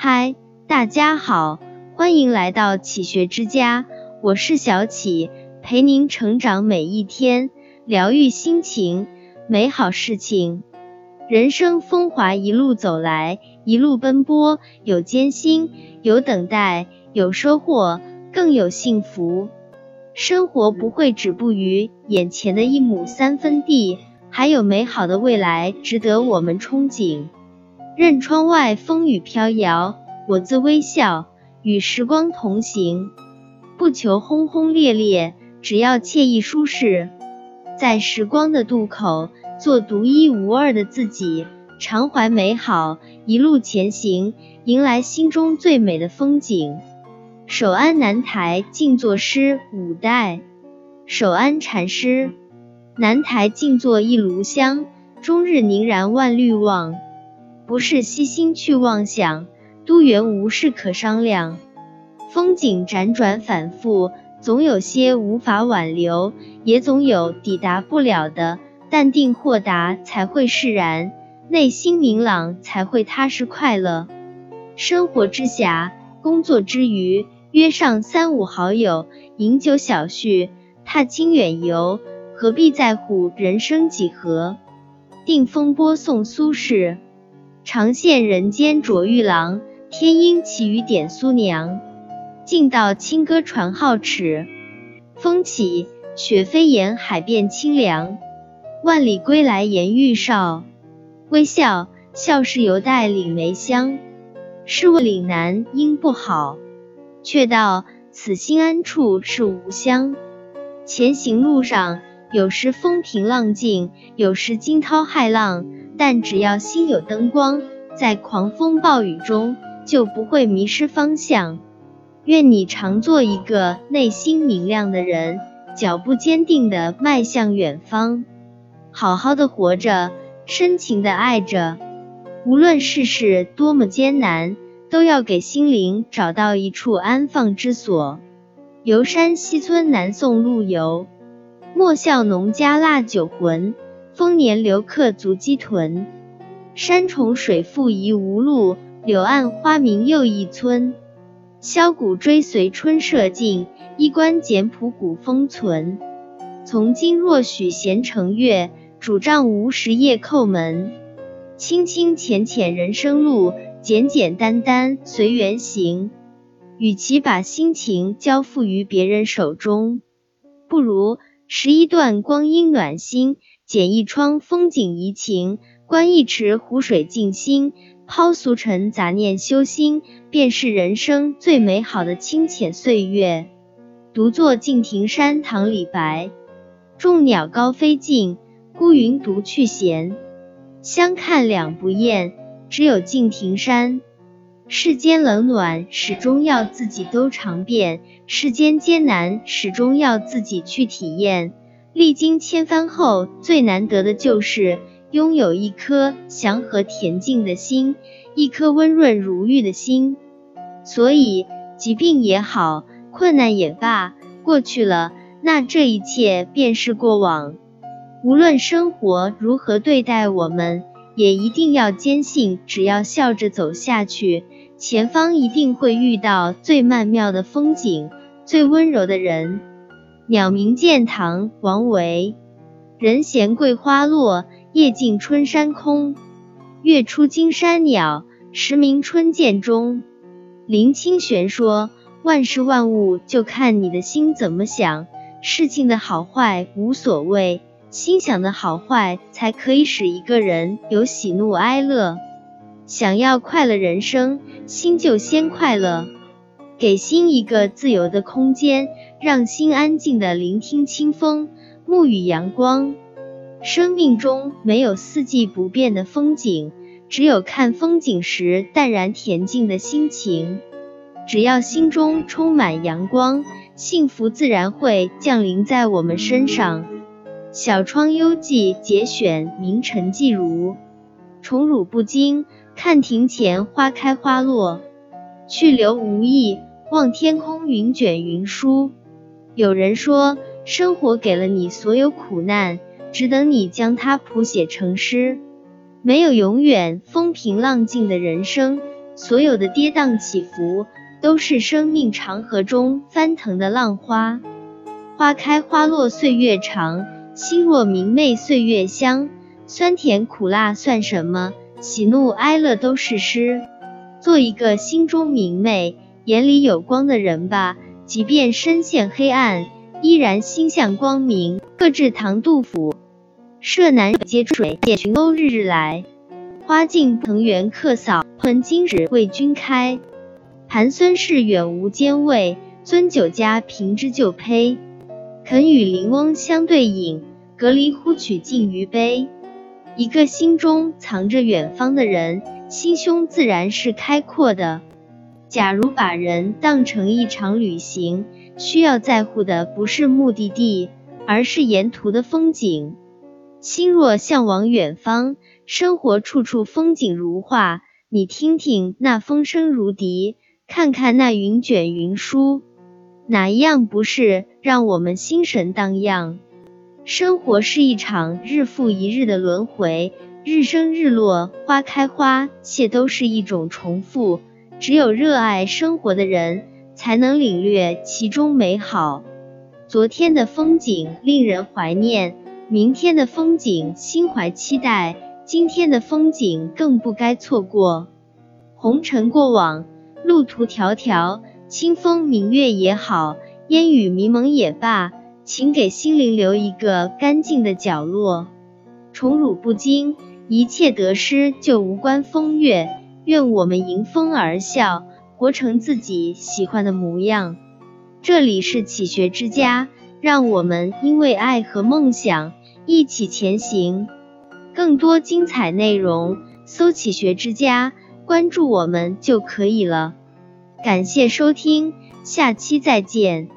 嗨，大家好，欢迎来到启学之家，我是小启，陪您成长每一天，疗愈心情，美好事情。人生风华一路走来，一路奔波，有艰辛，有等待，有收获，更有幸福。生活不会止步于眼前的一亩三分地，还有美好的未来值得我们憧憬。任窗外风雨飘摇，我自微笑，与时光同行。不求轰轰烈烈，只要惬意舒适。在时光的渡口，做独一无二的自己，常怀美好，一路前行，迎来心中最美的风景。守安南台静坐诗五代，守安禅师。南台静坐一炉香，终日凝然万虑望。不是悉心去妄想，都缘无事可商量。风景辗转反复，总有些无法挽留，也总有抵达不了的。淡定豁达才会释然，内心明朗才会踏实快乐。生活之暇，工作之余，约上三五好友，饮酒小叙，踏青远游，何必在乎人生几何？定风波送苏轼。长羡人间卓玉郎，天鹰奇雨点苏娘。尽道清歌传皓齿，风起雪飞沿海变清凉。万里归来颜玉少，微笑笑是犹带岭梅香。试问岭南应不好，却道此心安处是吾乡。前行路上，有时风平浪静，有时惊涛骇浪。但只要心有灯光，在狂风暴雨中就不会迷失方向。愿你常做一个内心明亮的人，脚步坚定的迈向远方，好好的活着，深情的爱着。无论世事多么艰难，都要给心灵找到一处安放之所。游山西村南宋陆游，莫笑农家腊酒浑。丰年留客足鸡豚，山重水复疑无路，柳暗花明又一村。箫鼓追随春社近，衣冠简朴古风存。从今若许闲乘月，拄杖无时夜叩门。清清浅浅人生路，简简单单随缘行。与其把心情交付于别人手中，不如拾一段光阴暖心。剪一窗风景怡情，观一池湖水静心，抛俗尘杂念修心，便是人生最美好的清浅岁月。独坐敬亭山，唐李白。众鸟高飞尽，孤云独去闲。相看两不厌，只有敬亭山。世间冷暖，始终要自己都尝遍；世间艰难，始终要自己去体验。历经千帆后，最难得的就是拥有一颗祥和恬静的心，一颗温润如玉的心。所以，疾病也好，困难也罢，过去了，那这一切便是过往。无论生活如何对待我们，也一定要坚信，只要笑着走下去，前方一定会遇到最曼妙的风景，最温柔的人。鸟鸣涧塘，王维。人闲桂花落，夜静春山空。月出惊山鸟，时鸣春涧中。林清玄说：“万事万物就看你的心怎么想，事情的好坏无所谓，心想的好坏才可以使一个人有喜怒哀乐。想要快乐人生，心就先快乐。”给心一个自由的空间，让心安静的聆听清风、沐浴阳光。生命中没有四季不变的风景，只有看风景时淡然恬静的心情。只要心中充满阳光，幸福自然会降临在我们身上。小窗幽记节选，明晨记如。宠辱不惊，看庭前花开花落。去留无意。望天空，云卷云舒。有人说，生活给了你所有苦难，只等你将它谱写成诗。没有永远风平浪静的人生，所有的跌宕起伏，都是生命长河中翻腾的浪花。花开花落岁月长，心若明媚岁月香。酸甜苦辣算什么？喜怒哀乐都是诗。做一个心中明媚、眼里有光的人吧，即便身陷黑暗，依然心向光明。各至唐杜甫。舍南皆水，夜群鸥日日来。花径藤原客扫，喷金纸为君开。盘孙氏远无兼味，樽酒家贫之就胚。肯与邻翁相对饮，隔篱呼取尽余杯。一个心中藏着远方的人，心胸自然是开阔的。假如把人当成一场旅行，需要在乎的不是目的地，而是沿途的风景。心若向往远方，生活处处风景如画。你听听那风声如笛，看看那云卷云舒，哪一样不是让我们心神荡漾？生活是一场日复一日的轮回，日升日落，花开花谢，都是一种重复。只有热爱生活的人，才能领略其中美好。昨天的风景令人怀念，明天的风景心怀期待，今天的风景更不该错过。红尘过往，路途迢迢，清风明月也好，烟雨迷蒙也罢。请给心灵留一个干净的角落，宠辱不惊，一切得失就无关风月。愿我们迎风而笑，活成自己喜欢的模样。这里是启学之家，让我们因为爱和梦想一起前行。更多精彩内容，搜“启学之家”，关注我们就可以了。感谢收听，下期再见。